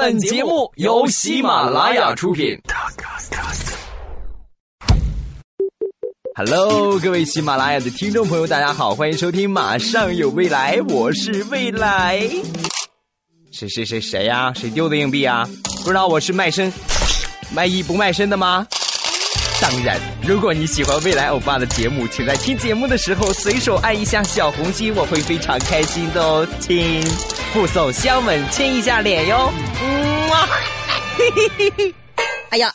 本节目由喜马拉雅出品。Hello，各位喜马拉雅的听众朋友，大家好，欢迎收听《马上有未来》，我是未来。谁谁谁谁呀？谁丢的硬币啊？不知道我是卖身卖艺不卖身的吗？当然，如果你喜欢未来欧巴的节目，请在听节目的时候随手按一下小红心，我会非常开心的哦。亲，附送香吻，亲一下脸哟。嗯啊，嘿嘿嘿嘿，哎呀。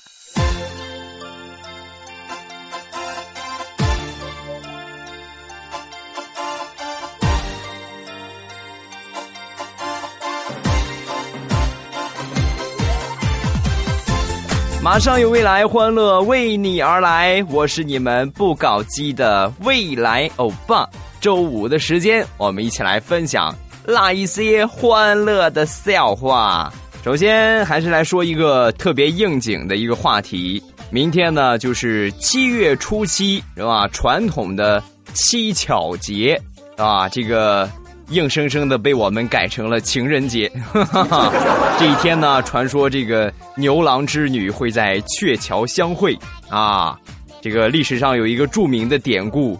马上有未来，欢乐为你而来。我是你们不搞基的未来欧巴。周五的时间，我们一起来分享那一些欢乐的笑话。首先，还是来说一个特别应景的一个话题。明天呢，就是七月初七，是吧？传统的七巧节，啊，这个。硬生生的被我们改成了情人节。这一天呢，传说这个牛郎织女会在鹊桥相会啊。这个历史上有一个著名的典故，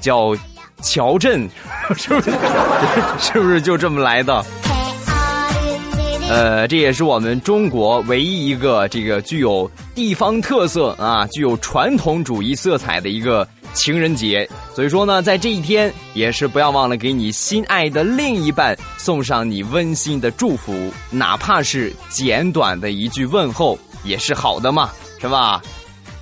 叫乔镇，是不是？是不是就这么来的？呃，这也是我们中国唯一一个这个具有地方特色啊，具有传统主义色彩的一个。情人节，所以说呢，在这一天也是不要忘了给你心爱的另一半送上你温馨的祝福，哪怕是简短的一句问候也是好的嘛，是吧？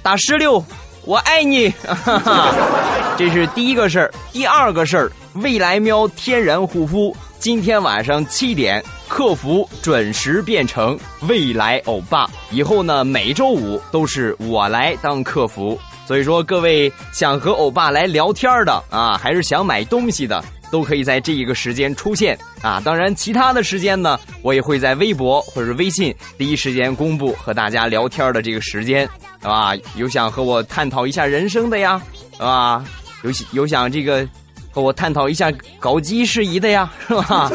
打十六，我爱你，这是第一个事儿。第二个事儿，未来喵天然护肤，今天晚上七点，客服准时变成未来欧巴，以后呢每周五都是我来当客服。所以说，各位想和欧巴来聊天的啊，还是想买东西的，都可以在这一个时间出现啊。当然，其他的时间呢，我也会在微博或者微信第一时间公布和大家聊天的这个时间，啊？有想和我探讨一下人生的呀，啊？有有想这个和我探讨一下搞基事宜的呀，是吧？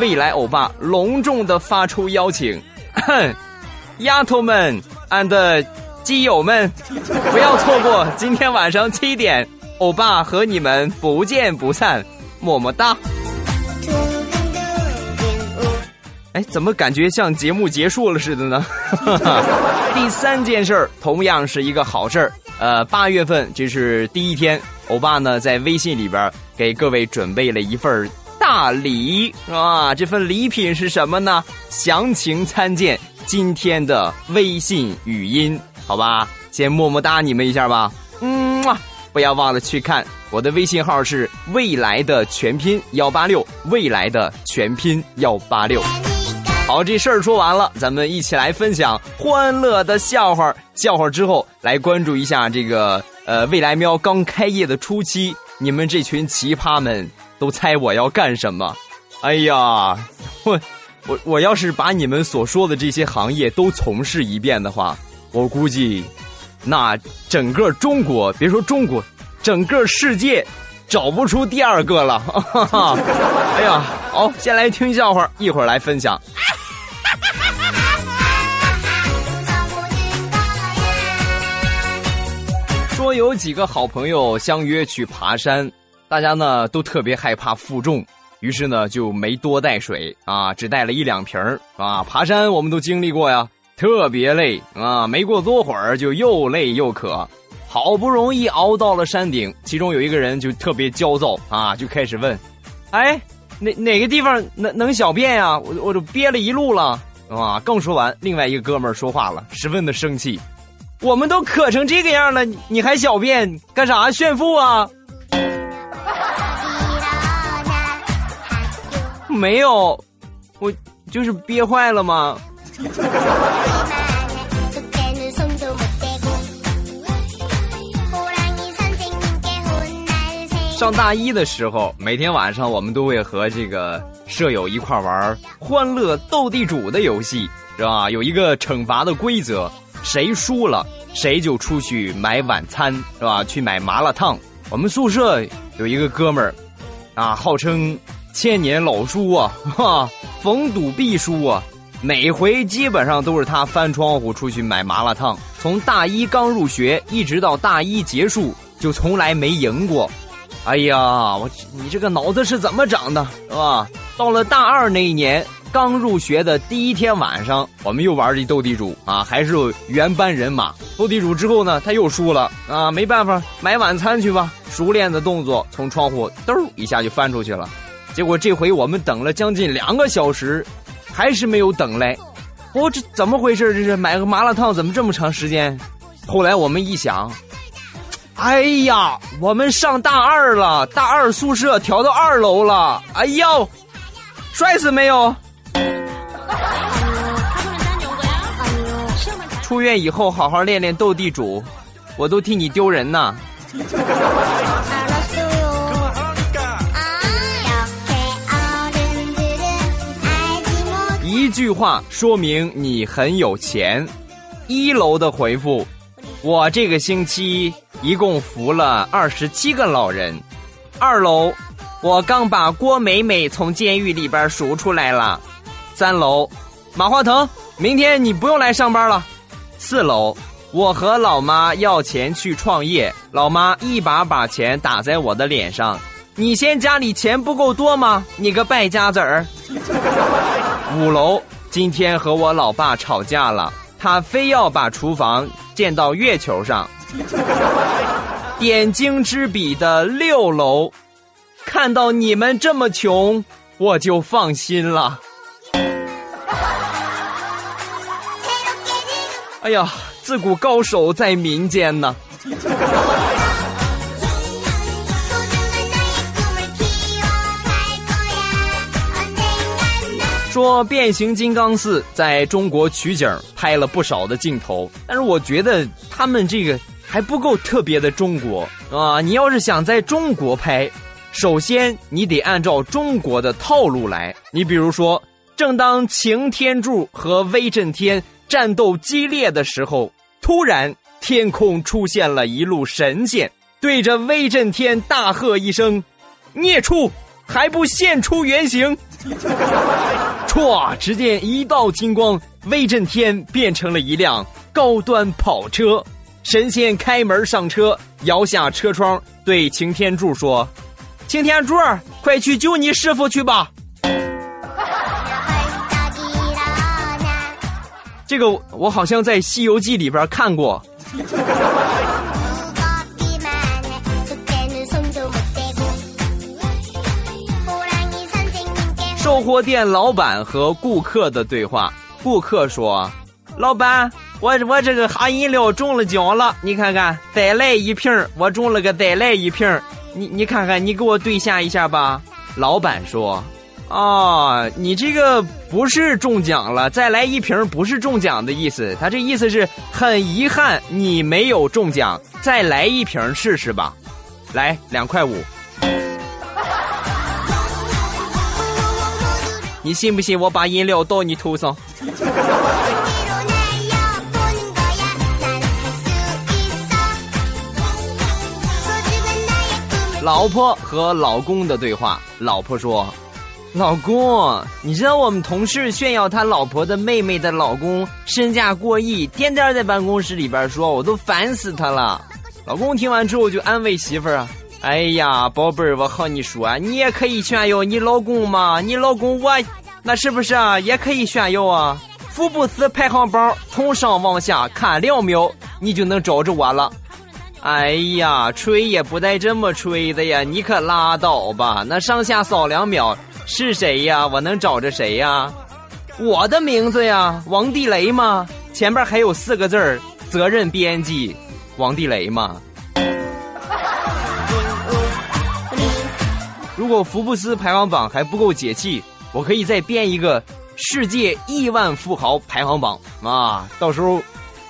未来欧巴隆重的发出邀请，丫头们，and。基友们，不要错过今天晚上七点，欧巴和你们不见不散，么么哒。哎，怎么感觉像节目结束了似的呢？第三件事儿同样是一个好事儿。呃，八月份这是第一天，欧巴呢在微信里边给各位准备了一份大礼，是吧？这份礼品是什么呢？详情参见今天的微信语音。好吧，先么么哒你们一下吧，嗯嘛，不要忘了去看我的微信号是未来的全拼幺八六，未来的全拼幺八六。好，这事儿说完了，咱们一起来分享欢乐的笑话。笑话之后，来关注一下这个呃未来喵刚开业的初期，你们这群奇葩们都猜我要干什么？哎呀，我我我要是把你们所说的这些行业都从事一遍的话。我估计，那整个中国，别说中国，整个世界找不出第二个了。哈 哈哎呀，好，先来听笑话，一会儿来分享。说有几个好朋友相约去爬山，大家呢都特别害怕负重，于是呢就没多带水啊，只带了一两瓶啊。爬山我们都经历过呀。特别累啊！没过多会儿就又累又渴，好不容易熬到了山顶，其中有一个人就特别焦躁啊，就开始问：“哎，哪哪个地方能能小便呀？我我都憋了一路了啊！”刚说完，另外一个哥们儿说话了，十分的生气：“我们都渴成这个样了，你还小便干啥？炫富啊？”没有，我就是憋坏了吗？上大一的时候，每天晚上我们都会和这个舍友一块玩欢乐斗地主的游戏，是吧？有一个惩罚的规则，谁输了谁就出去买晚餐，是吧？去买麻辣烫。我们宿舍有一个哥们儿，啊，号称千年老叔啊，哈，逢赌必输啊。每回基本上都是他翻窗户出去买麻辣烫。从大一刚入学一直到大一结束，就从来没赢过。哎呀，我你这个脑子是怎么长的，是吧？到了大二那一年，刚入学的第一天晚上，我们又玩这斗地主啊，还是原班人马。斗地主之后呢，他又输了啊，没办法，买晚餐去吧。熟练的动作，从窗户兜一下就翻出去了。结果这回我们等了将近两个小时，还是没有等来。我这怎么回事？这是买个麻辣烫怎么这么长时间？后来我们一想。哎呀，我们上大二了，大二宿舍调到二楼了。哎呦，帅死没有？出院以后好好练练斗地主，我都替你丢人呐。一句话说明你很有钱。一楼的回复。我这个星期一共扶了二十七个老人。二楼，我刚把郭美美从监狱里边赎出来了。三楼，马化腾，明天你不用来上班了。四楼，我和老妈要钱去创业，老妈一把把钱打在我的脸上。你嫌家里钱不够多吗？你个败家子儿。五楼，今天和我老爸吵架了。他非要把厨房建到月球上。点睛之笔的六楼，看到你们这么穷，我就放心了。哎呀，自古高手在民间呢。说变形金刚四在中国取景拍了不少的镜头，但是我觉得他们这个还不够特别的中国啊！你要是想在中国拍，首先你得按照中国的套路来。你比如说，正当擎天柱和威震天战斗激烈的时候，突然天空出现了一路神仙，对着威震天大喝一声：“孽畜，还不现出原形！” 唰！只见一道金光，威震天变成了一辆高端跑车。神仙开门上车，摇下车窗，对擎天柱说：“擎天柱，快去救你师傅去吧。”这个我好像在《西游记》里边看过。售货店老板和顾客的对话。顾客说：“老板，我我这个哈饮料中了奖了，你看看，再来一瓶我中了个再来一瓶你你看看，你给我兑现一下吧。”老板说：“哦，你这个不是中奖了，再来一瓶不是中奖的意思，他这意思是很遗憾你没有中奖，再来一瓶试试吧，来两块五。”你信不信我把饮料倒你头上？老婆和老公的对话。老婆说：“老公，你知道我们同事炫耀他老婆的妹妹的老公身价过亿，天天在办公室里边说，我都烦死他了。”老公听完之后就安慰媳妇儿啊。哎呀，宝贝儿，我和你说，你也可以炫耀你老公嘛，你老公我，那是不是啊？也可以炫耀啊？福布斯排行榜从上往下看两秒，你就能找着我了。哎呀，吹也不带这么吹的呀！你可拉倒吧，那上下扫两秒是谁呀？我能找着谁呀？我的名字呀，王地雷嘛，前边还有四个字儿，责任编辑，王地雷嘛。如果福布斯排行榜还不够解气，我可以再编一个世界亿万富豪排行榜啊！到时候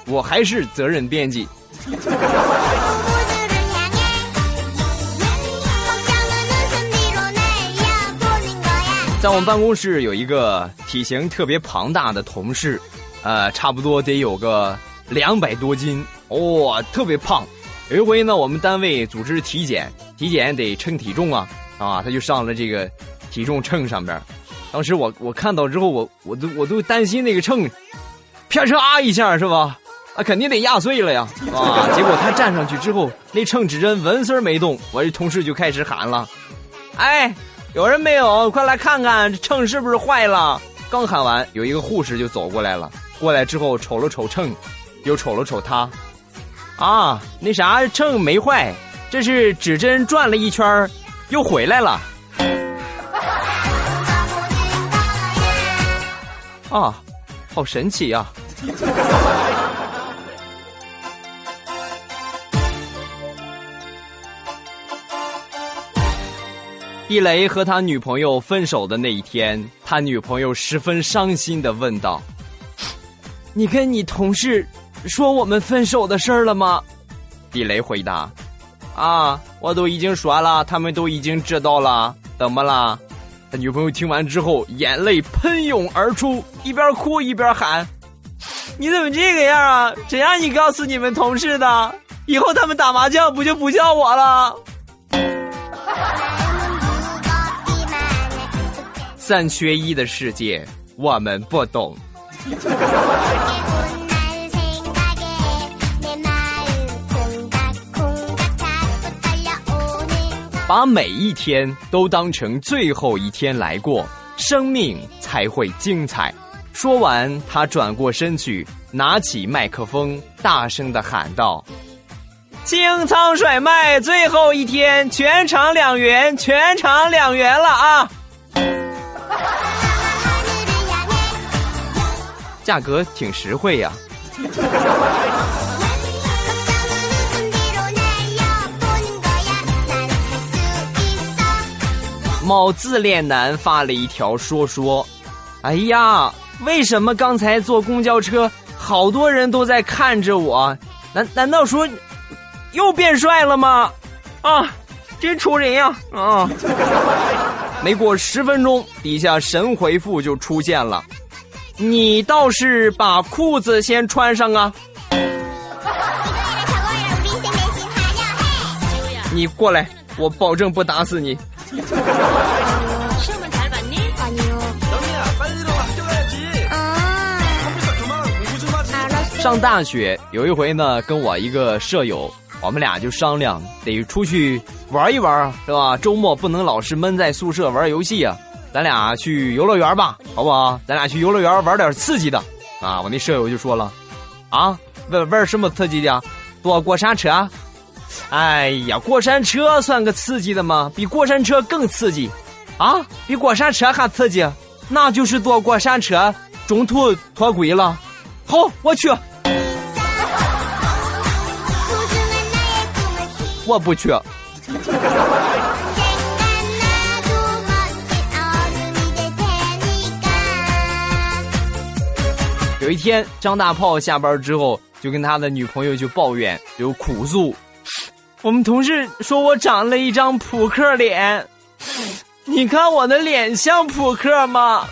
我还是责任编辑。在我们办公室有一个体型特别庞大的同事，呃，差不多得有个两百多斤，哇，特别胖。有一回呢，我们单位组织体检，体检得称体重啊。啊，他就上了这个体重秤上边，当时我我看到之后，我我都我都担心那个秤，啪嚓一下是吧？啊，肯定得压碎了呀！啊，结果他站上去之后，那秤指针纹丝儿没动。我这同事就开始喊了：“哎，有人没有？快来看看这秤是不是坏了？”刚喊完，有一个护士就走过来了。过来之后瞅了瞅秤，又瞅了瞅他，啊，那啥秤没坏，这是指针转了一圈又回来了。啊，好神奇呀！地雷和他女朋友分手的那一天，他女朋友十分伤心的问道：“你跟你同事说我们分手的事儿了吗？”地雷回答：“啊，我都已经说了，他们都已经知道了。怎么了？”他女朋友听完之后，眼泪喷涌而出，一边哭一边喊：“你怎么这个样啊？谁让你告诉你们同事的？以后他们打麻将不就不叫我了？”三缺一的世界，我们不懂。把每一天都当成最后一天来过，生命才会精彩。说完，他转过身去，拿起麦克风，大声的喊道：“清仓甩卖，最后一天，全场两元，全场两元了啊！”价格挺实惠呀。某自恋男发了一条说说：“哎呀，为什么刚才坐公交车，好多人都在看着我？难难道说又变帅了吗？啊，真愁人呀！啊！”没过十分钟，底下神回复就出现了。你倒是把裤子先穿上啊！你过来，我保证不打死你。上大学有一回呢，跟我一个舍友，我们俩就商量得出去玩一玩，是吧？周末不能老是闷在宿舍玩游戏啊。咱俩去游乐园吧，好不好？咱俩去游乐园玩点刺激的啊！我那舍友就说了，啊，玩玩什么刺激的？坐过山车？哎呀，过山车算个刺激的吗？比过山车更刺激啊！比过山车还刺激？那就是坐过山车中途脱轨了。好，我去。我不去。有一天，张大炮下班之后就跟他的女朋友就抱怨，就苦诉：“ 我们同事说我长了一张扑克脸，你看我的脸像扑克吗？”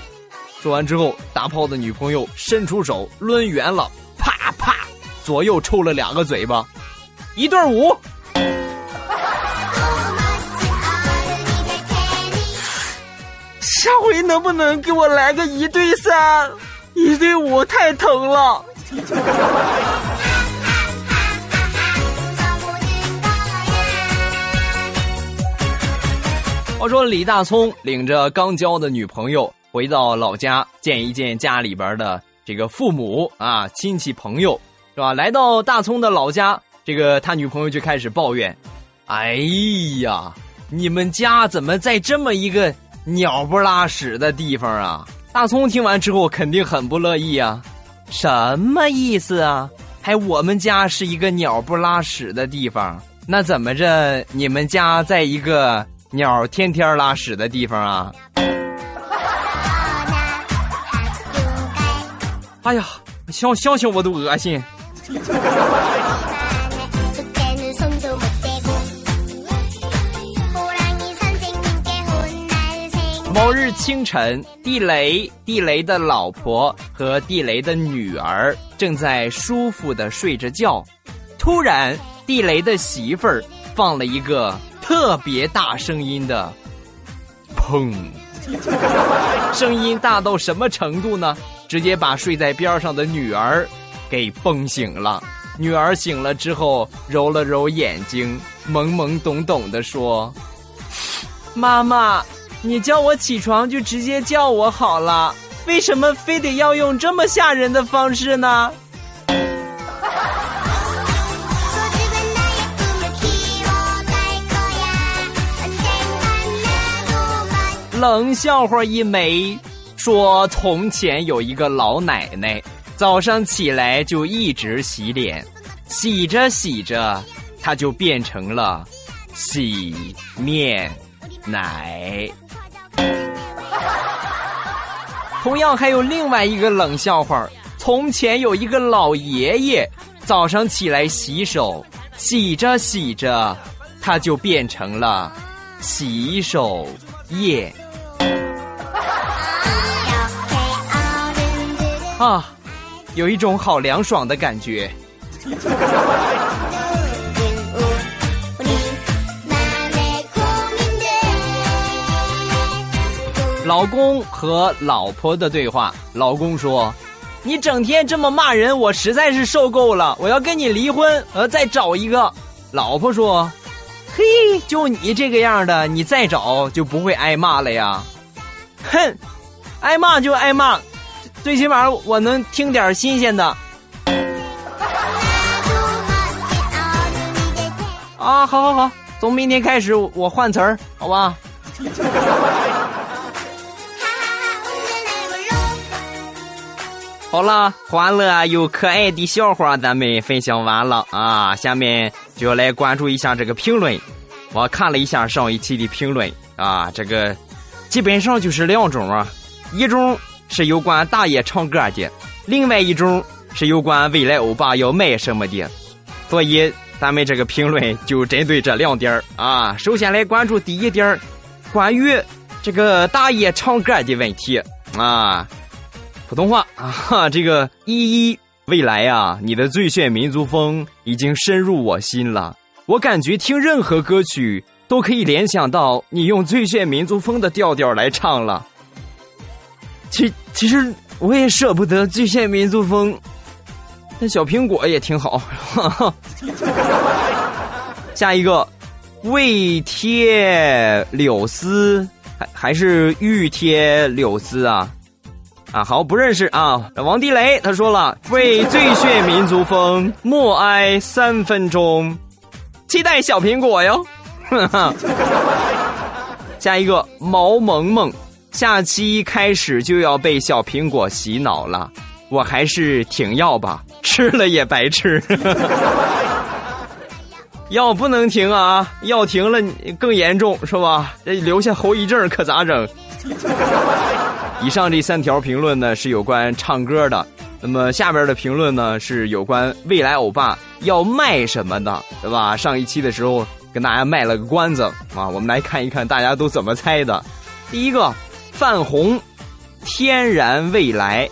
说完之后，大炮的女朋友伸出手抡圆了，啪啪，左右抽了两个嘴巴，一对五。下回能不能给我来个一对三？你对我太疼了。话说李大聪领着刚交的女朋友回到老家见一见家里边的这个父母啊亲戚朋友是吧？来到大聪的老家，这个他女朋友就开始抱怨：“哎呀，你们家怎么在这么一个鸟不拉屎的地方啊？”大葱听完之后肯定很不乐意啊，什么意思啊？还我们家是一个鸟不拉屎的地方，那怎么着？你们家在一个鸟天天拉屎的地方啊？哎呀，想想想我都恶心。某日清晨，地雷、地雷的老婆和地雷的女儿正在舒服的睡着觉，突然，地雷的媳妇儿放了一个特别大声音的“砰”，声音大到什么程度呢？直接把睡在边上的女儿给崩醒了。女儿醒了之后，揉了揉眼睛，懵懵懂懂的说：“妈妈，你叫我起床就直接叫我好了，为什么非得要用这么吓人的方式呢？”冷笑话一枚，说从前有一个老奶奶，早上起来就一直洗脸，洗着洗着，她就变成了洗面奶。同样还有另外一个冷笑话，从前有一个老爷爷，早上起来洗手，洗着洗着，他就变成了洗手液。啊，有一种好凉爽的感觉。老公和老婆的对话，老公说：“你整天这么骂人，我实在是受够了，我要跟你离婚，我要再找一个。”老婆说：“嘿，就你这个样的，你再找就不会挨骂了呀。”哼，挨骂就挨骂。最起码我能听点新鲜的。啊，好好好，从明天开始我换词儿，好吧？好了，欢乐又可爱的笑话咱们分享完了啊，下面就要来关注一下这个评论。我看了一下上一期的评论啊，这个基本上就是两种啊，一种。是有关大爷唱歌的，另外一种是有关未来欧巴要卖什么的，所以咱们这个评论就针对这两点啊。首先来关注第一点关于这个大爷唱歌的问题啊。普通话啊，哈这个依依未来啊，你的最炫民族风已经深入我心了，我感觉听任何歌曲都可以联想到你用最炫民族风的调调来唱了。其其实我也舍不得最炫民族风，那小苹果也挺好。下一个，未贴柳丝还还是欲贴柳丝啊？啊，好不认识啊。王地雷他说了，为最炫民族风默哀三分钟，期待小苹果哟。下一个，毛萌萌。下期开始就要被小苹果洗脑了，我还是停药吧，吃了也白吃。药不能停啊，药停了更严重是吧？这留下后遗症可咋整？以上这三条评论呢是有关唱歌的，那么下边的评论呢是有关未来欧巴要卖什么的，对吧？上一期的时候跟大家卖了个关子啊，我们来看一看大家都怎么猜的。第一个。泛红，天然未来，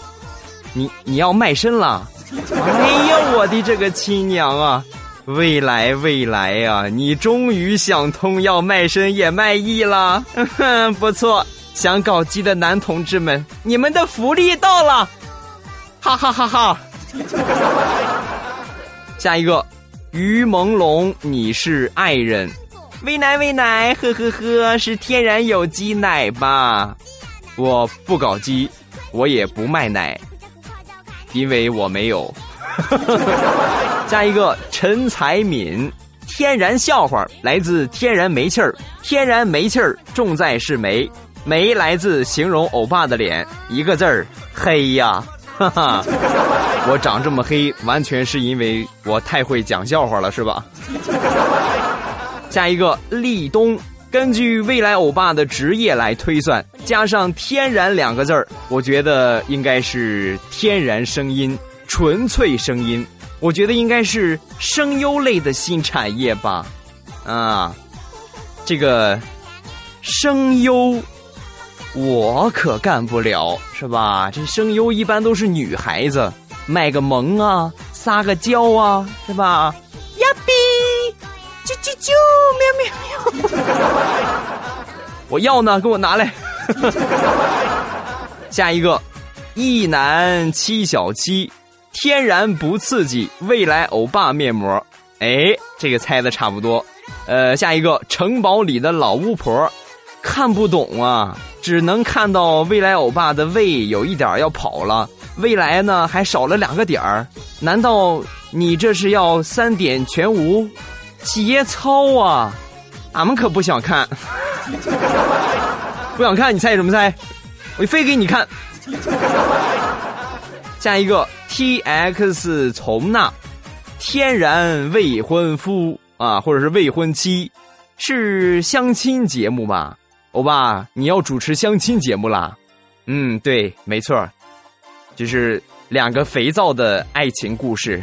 你你要卖身了？哎呀，我的这个亲娘啊！未来未来呀，你终于想通要卖身也卖艺了，不错。想搞基的男同志们，你们的福利到了，哈哈哈哈！下一个，于朦胧，你是爱人，喂奶喂奶，呵呵呵，是天然有机奶吧？我不搞基，我也不卖奶，因为我没有。下一个陈才敏，天然笑话来自天然煤气儿，天然煤气儿重在是煤，没来自形容欧巴的脸，一个字儿黑呀，哈哈，我长这么黑，完全是因为我太会讲笑话了，是吧？下一个立冬。根据未来欧巴的职业来推算，加上“天然”两个字儿，我觉得应该是天然声音、纯粹声音。我觉得应该是声优类的新产业吧。啊，这个声优我可干不了，是吧？这声优一般都是女孩子，卖个萌啊，撒个娇啊，是吧？呀比。啾啾啾，喵喵喵！我要呢，给我拿来。下一个，一男七小七，天然不刺激，未来欧巴面膜。哎，这个猜的差不多。呃，下一个，城堡里的老巫婆，看不懂啊，只能看到未来欧巴的胃有一点要跑了，未来呢还少了两个点儿。难道你这是要三点全无？节操啊！俺们可不想看，不想看，你猜什么猜？我非给你看。下一个 T X 从那，天然未婚夫啊，或者是未婚妻，是相亲节目吧？欧巴，你要主持相亲节目啦？嗯，对，没错，就是两个肥皂的爱情故事。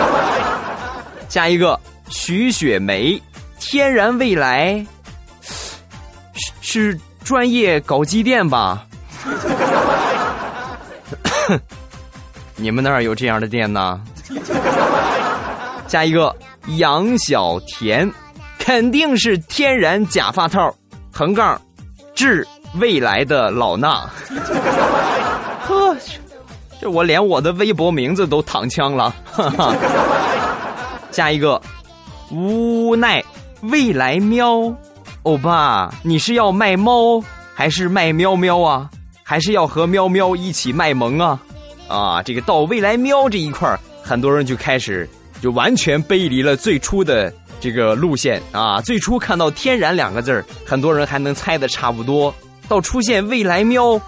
下一个徐雪梅。天然未来是专业搞机电吧？你们那儿有这样的店呢？下一个杨小田，肯定是天然假发套，横杠致未来的老衲。呵，这我连我的微博名字都躺枪了。哈 哈下一个无奈。未来喵，欧巴，你是要卖猫还是卖喵喵啊？还是要和喵喵一起卖萌啊？啊，这个到未来喵这一块很多人就开始就完全背离了最初的这个路线啊。最初看到“天然”两个字很多人还能猜的差不多。到出现未来喵，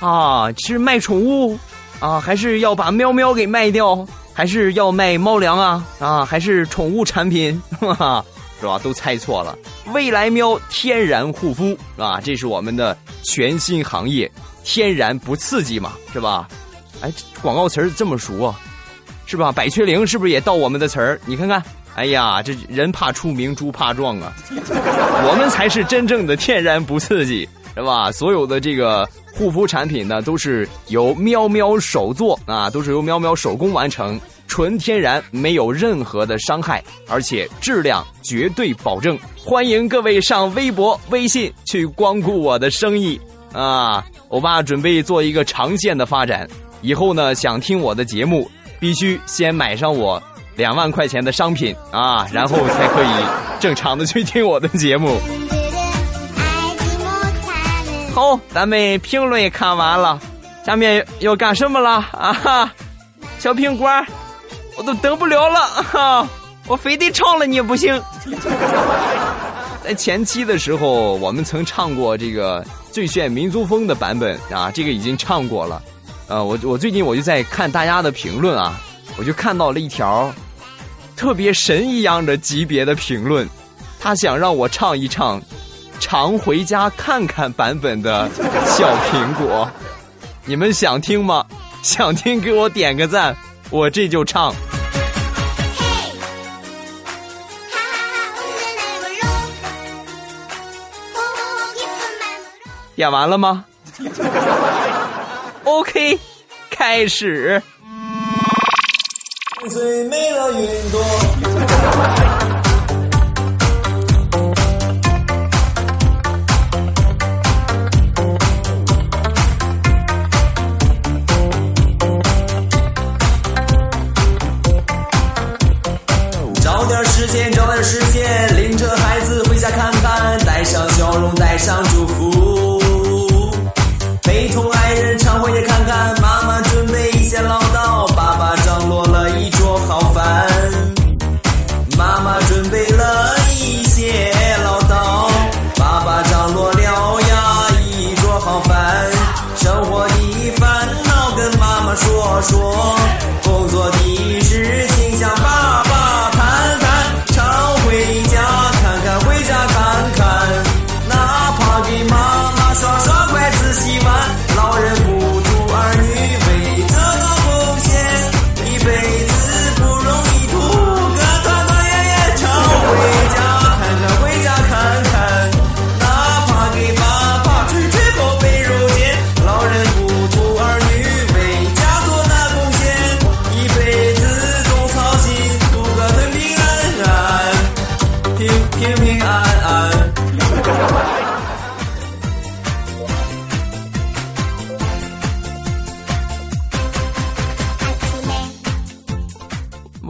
啊，是卖宠物啊，还是要把喵喵给卖掉？还是要卖猫粮啊？啊，还是宠物产品？哈哈。是吧？都猜错了。未来喵天然护肤啊，这是我们的全新行业，天然不刺激嘛，是吧？哎，广告词儿这么熟啊，是吧？百雀羚是不是也盗我们的词儿？你看看，哎呀，这人怕出名，猪怕壮啊！我们才是真正的天然不刺激，是吧？所有的这个护肤产品呢，都是由喵喵手做啊，都是由喵喵手工完成。纯天然，没有任何的伤害，而且质量绝对保证。欢迎各位上微博、微信去光顾我的生意啊！欧巴准备做一个长线的发展，以后呢，想听我的节目，必须先买上我两万块钱的商品啊，然后才可以正常的去听我的节目。好，咱们评论也看完了，下面要干什么了啊？哈，小苹果。我都等不了了哈！我非得唱了你也不行。在前期的时候，我们曾唱过这个最炫民族风的版本啊，这个已经唱过了。呃，我我最近我就在看大家的评论啊，我就看到了一条特别神一样的级别的评论，他想让我唱一唱《常回家看看》版本的《小苹果》，你们想听吗？想听给我点个赞，我这就唱。演完了吗？OK，开始。最美的云朵。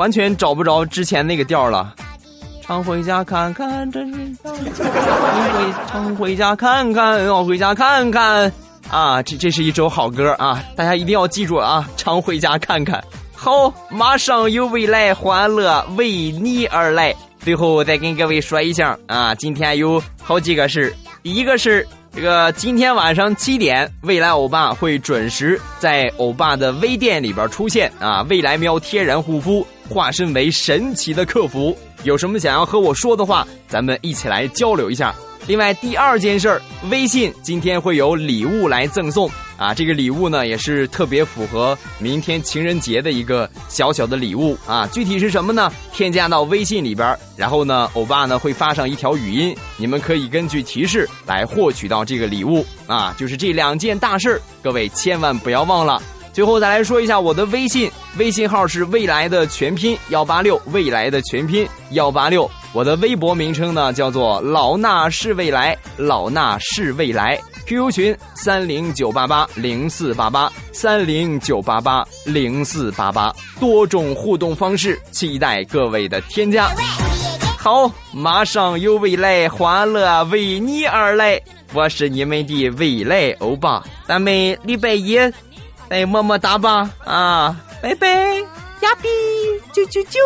完全找不着之前那个调了。常回家看看，真是常回常回家看看，要回家看看啊！这这是一首好歌啊，大家一定要记住啊！常回家看看，好，马上有未来欢乐为你而来。最后再跟各位说一下啊，今天有好几个事第一个是这个今天晚上七点，未来欧巴会准时在欧巴的微店里边出现啊！未来喵天然护肤化身为神奇的客服。有什么想要和我说的话，咱们一起来交流一下。另外，第二件事儿，微信今天会有礼物来赠送啊！这个礼物呢，也是特别符合明天情人节的一个小小的礼物啊！具体是什么呢？添加到微信里边，然后呢，欧巴呢会发上一条语音，你们可以根据提示来获取到这个礼物啊！就是这两件大事儿，各位千万不要忘了。最后再来说一下我的微信，微信号是未来的全拼幺八六，未来的全拼幺八六。我的微博名称呢叫做老衲是未来，老衲是未来。QQ 群三零九八八零四八八三零九八八零四八八，多种互动方式，期待各位的添加。好，马上有未来欢乐为你而来，我是你们的未来欧巴，咱们礼拜一。哎，么么哒吧。啊，拜拜，亚比，啾啾啾。